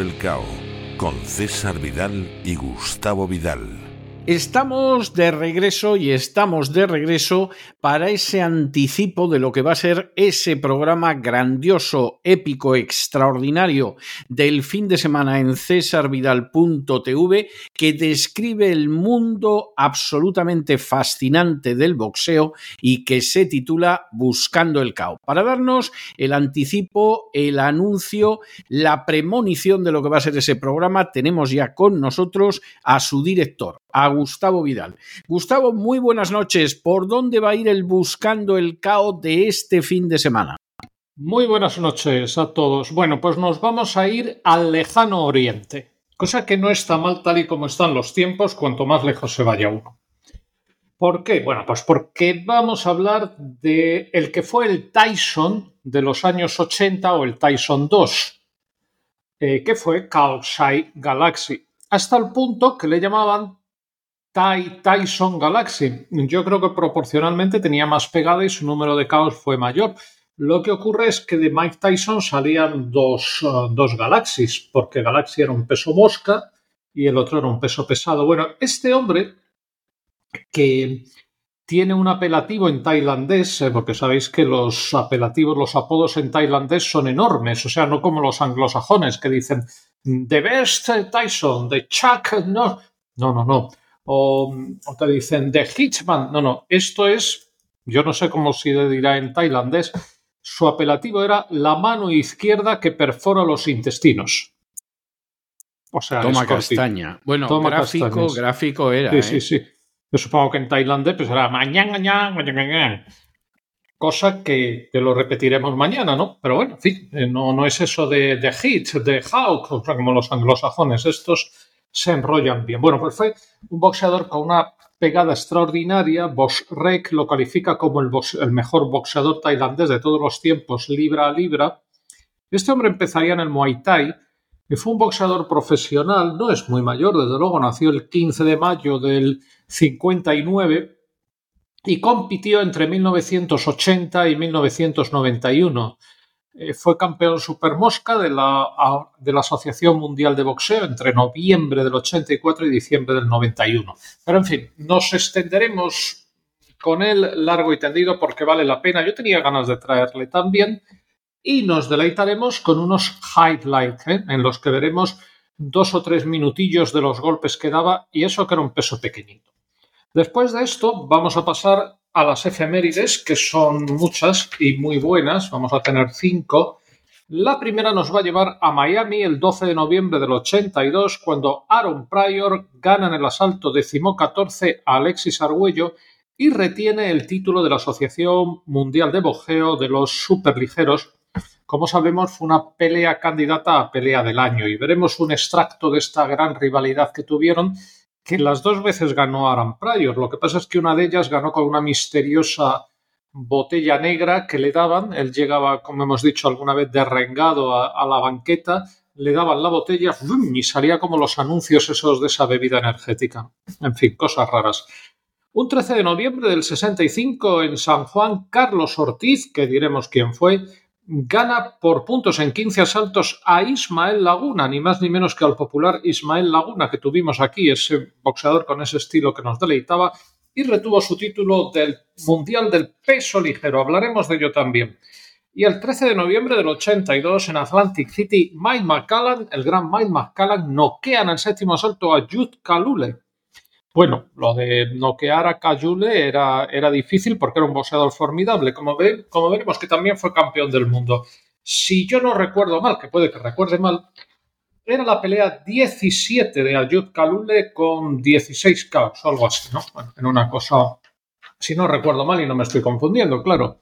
el Cao con César Vidal y Gustavo Vidal. Estamos de regreso y estamos de regreso para ese anticipo de lo que va a ser ese programa grandioso, épico, extraordinario del fin de semana en cesarvidal.tv que describe el mundo absolutamente fascinante del boxeo y que se titula Buscando el Cao. Para darnos el anticipo, el anuncio, la premonición de lo que va a ser ese programa, tenemos ya con nosotros a su director, Gustavo Vidal. Gustavo, muy buenas noches. ¿Por dónde va a ir el Buscando el Caos de este fin de semana? Muy buenas noches a todos. Bueno, pues nos vamos a ir al lejano oriente, cosa que no está mal tal y como están los tiempos, cuanto más lejos se vaya uno. ¿Por qué? Bueno, pues porque vamos a hablar de el que fue el Tyson de los años 80 o el Tyson 2, eh, que fue Kaosai Galaxy, hasta el punto que le llamaban Tyson Galaxy. Yo creo que proporcionalmente tenía más pegada y su número de caos fue mayor. Lo que ocurre es que de Mike Tyson salían dos, uh, dos Galaxies, porque Galaxy era un peso mosca y el otro era un peso pesado. Bueno, este hombre que tiene un apelativo en tailandés, eh, porque sabéis que los apelativos, los apodos en tailandés son enormes, o sea, no como los anglosajones que dicen The Best Tyson, The Chuck, no, no, no, no o, te dicen The Hitchman. No, no, esto es, yo no sé cómo se dirá en tailandés, su apelativo era la mano izquierda que perfora los intestinos. O sea, toma castaña. Bueno, toma gráfico, gráfico era. Sí, sí, ¿eh? sí. Yo supongo que en tailandés pues era mañana, cosa que, que, lo repetiremos mañana, ¿no? Pero bueno, en fin, eh, no, no es eso de, de hit, de hawk, como los anglosajones. Estos se enrollan bien. Bueno, pues fue un boxeador con una pegada extraordinaria. Bosch Rek lo califica como el, el, mejor boxeador tailandés de todos los tiempos, libra a libra. Este hombre empezaría en el Muay Thai y fue un boxeador profesional, no es muy mayor, desde luego, nació el 15 de mayo del 59 y compitió entre 1980 y 1991. Eh, fue campeón supermosca de la, de la Asociación Mundial de Boxeo entre noviembre del 84 y diciembre del 91. Pero en fin, nos extenderemos con él largo y tendido porque vale la pena. Yo tenía ganas de traerle también y nos deleitaremos con unos highlights ¿eh? en los que veremos dos o tres minutillos de los golpes que daba y eso que era un peso pequeñito. Después de esto vamos a pasar a las efemérides, que son muchas y muy buenas. Vamos a tener cinco. La primera nos va a llevar a Miami el 12 de noviembre del 82, cuando Aaron Pryor gana en el asalto decimocatorce a Alexis Argüello y retiene el título de la Asociación Mundial de Boxeo de los Superligeros. Como sabemos, fue una pelea candidata a pelea del año y veremos un extracto de esta gran rivalidad que tuvieron que las dos veces ganó Aaron Pryor. Lo que pasa es que una de ellas ganó con una misteriosa botella negra que le daban. Él llegaba, como hemos dicho alguna vez, derrengado a, la banqueta, le daban la botella y salía como los anuncios esos de esa bebida energética. En fin, cosas raras. Un 13 de noviembre del 65 en San Juan, Carlos Ortiz, que diremos quién fue, gana por puntos en 15 asaltos a Ismael Laguna, ni más ni menos que al popular Ismael Laguna que tuvimos aquí, ese boxeador con ese estilo que nos deleitaba, y retuvo su título del Mundial del Peso Ligero. Hablaremos de ello también. Y el 13 de noviembre del 82 en Atlantic City, Mike McCallan, el gran Mike McCallan, noquea en el séptimo asalto a Jude Kalule. Bueno, lo de noquear a Cayule era, era difícil porque era un boxeador formidable, como, ve, como veremos que también fue campeón del mundo. si yo no recuerdo mal, que puede que recuerde mal, era la pelea 17 de Ayud Kalule con 16 caos o algo así, ¿no? Bueno, en una cosa, si no recuerdo mal y no me estoy confundiendo, claro.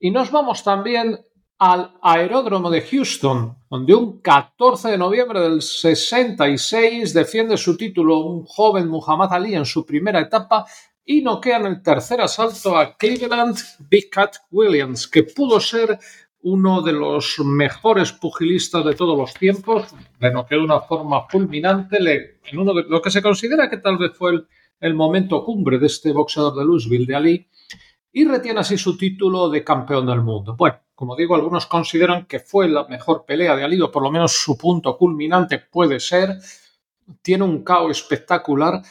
Y nos vamos también al aeródromo de Houston, donde un 14 de noviembre del 66 defiende su título un joven Muhammad Ali en su primera etapa y noquea en el tercer asalto a Cleveland Big Cat Williams, que pudo ser uno de los mejores pugilistas de todos los tiempos, le noqueó de una forma fulminante en uno de lo que se considera que tal vez fue el, momento cumbre de este boxeador de Louisville, de Ali, y retiene así su título de campeón del mundo. Bueno, como digo, algunos consideran que fue la mejor pelea de Ali, o por lo menos su punto culminante puede ser. Tiene un caos espectacular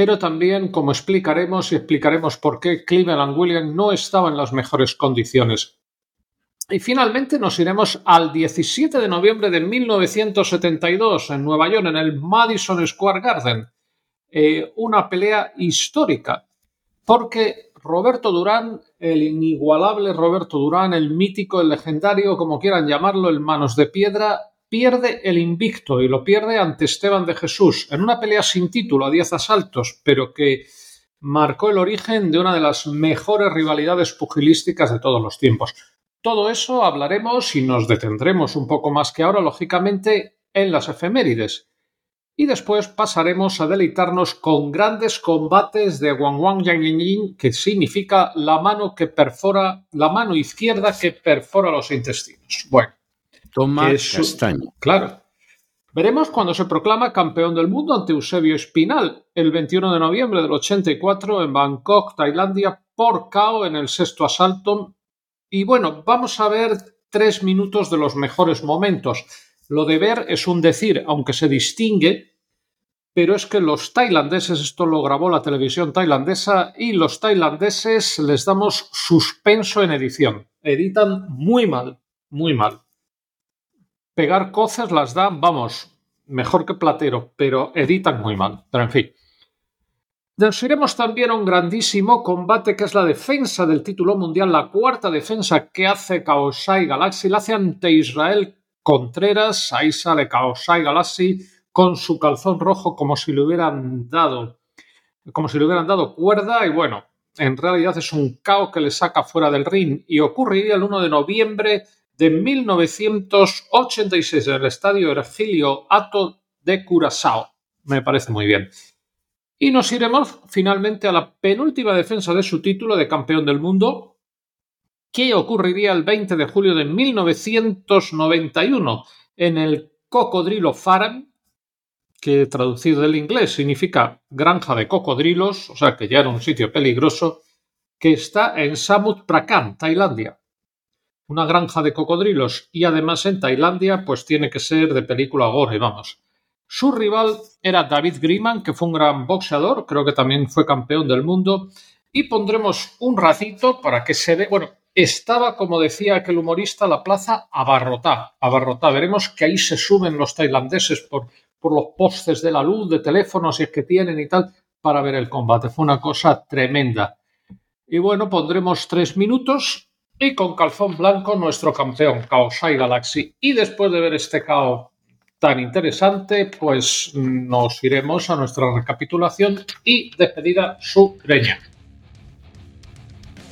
pero también, como explicaremos y explicaremos por qué Cleveland Williams no estaba en las mejores condiciones. Y finalmente nos iremos al 17 de noviembre de 1972 en Nueva York, en el Madison Square Garden. Eh, una pelea histórica, porque Roberto Durán, el inigualable Roberto Durán, el mítico, el legendario, como quieran llamarlo, el manos de piedra, pierde el invicto y lo pierde ante Esteban de Jesús en una pelea sin título a 10 asaltos, pero que marcó el origen de una de las mejores rivalidades pugilísticas de todos los tiempos. Todo eso hablaremos y nos detendremos un poco más que ahora, lógicamente, en las efemérides. Y después pasaremos a deleitarnos con grandes combates de Wang Wang Yang Yin, que significa la mano que perfora, la mano izquierda que perfora los intestinos. Bueno, Tomás Castaño. Claro. Veremos cuando se proclama campeón del mundo ante Eusebio Espinal el 21 de noviembre del 84 en Bangkok, Tailandia, por KO en el sexto asalto. Y bueno, vamos a ver tres minutos de los mejores momentos. Lo de ver es un decir, aunque se distingue, pero es que los tailandeses, esto lo grabó la televisión tailandesa, y los tailandeses les damos suspenso en edición. Editan muy mal, muy mal pegar cosas las dan, vamos, mejor que Platero, pero editan muy mal. Pero en fin. Nos iremos también a un grandísimo combate que es la defensa del título mundial, la cuarta defensa que hace Kaosai Galaxy, la hace ante Israel Contreras, ahí sale Kaosai Galaxy con su calzón rojo como si le hubieran dado como si hubieran dado cuerda y bueno, en realidad es un caos que le saca fuera del ring y ocurriría el 1 de noviembre de 1986 en el estadio Ergilio Ato de Curazao. Me parece muy bien. Y nos iremos finalmente a la penúltima defensa de su título de campeón del mundo, que ocurriría el 20 de julio de 1991 en el Cocodrilo Farm, que traducido del inglés significa granja de cocodrilos, o sea que ya era un sitio peligroso, que está en Samut Prakan, Tailandia una granja de cocodrilos y además en Tailandia, pues tiene que ser de película gore, vamos. Su rival era David Griman, que fue un gran boxeador, creo que también fue campeón del mundo, y pondremos un ratito para que se ve, bueno, estaba, como decía aquel humorista, la plaza abarrotada, abarrotada. Veremos que ahí se suben los tailandeses por, por los postes de la luz, de teléfonos, si es que tienen y tal, para ver el combate. Fue una cosa tremenda. Y bueno, pondremos tres minutos y con calzón blanco nuestro campeón Kaosai Galaxy. Y después de ver este KO tan interesante, pues nos iremos a nuestra recapitulación y despedida sureña.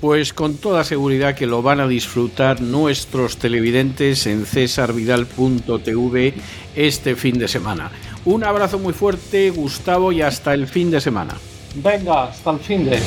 Pues con toda seguridad que lo van a disfrutar nuestros televidentes en cesarvidal.tv este fin de semana. Un abrazo muy fuerte, Gustavo, y hasta el fin de semana. Venga, hasta el fin de.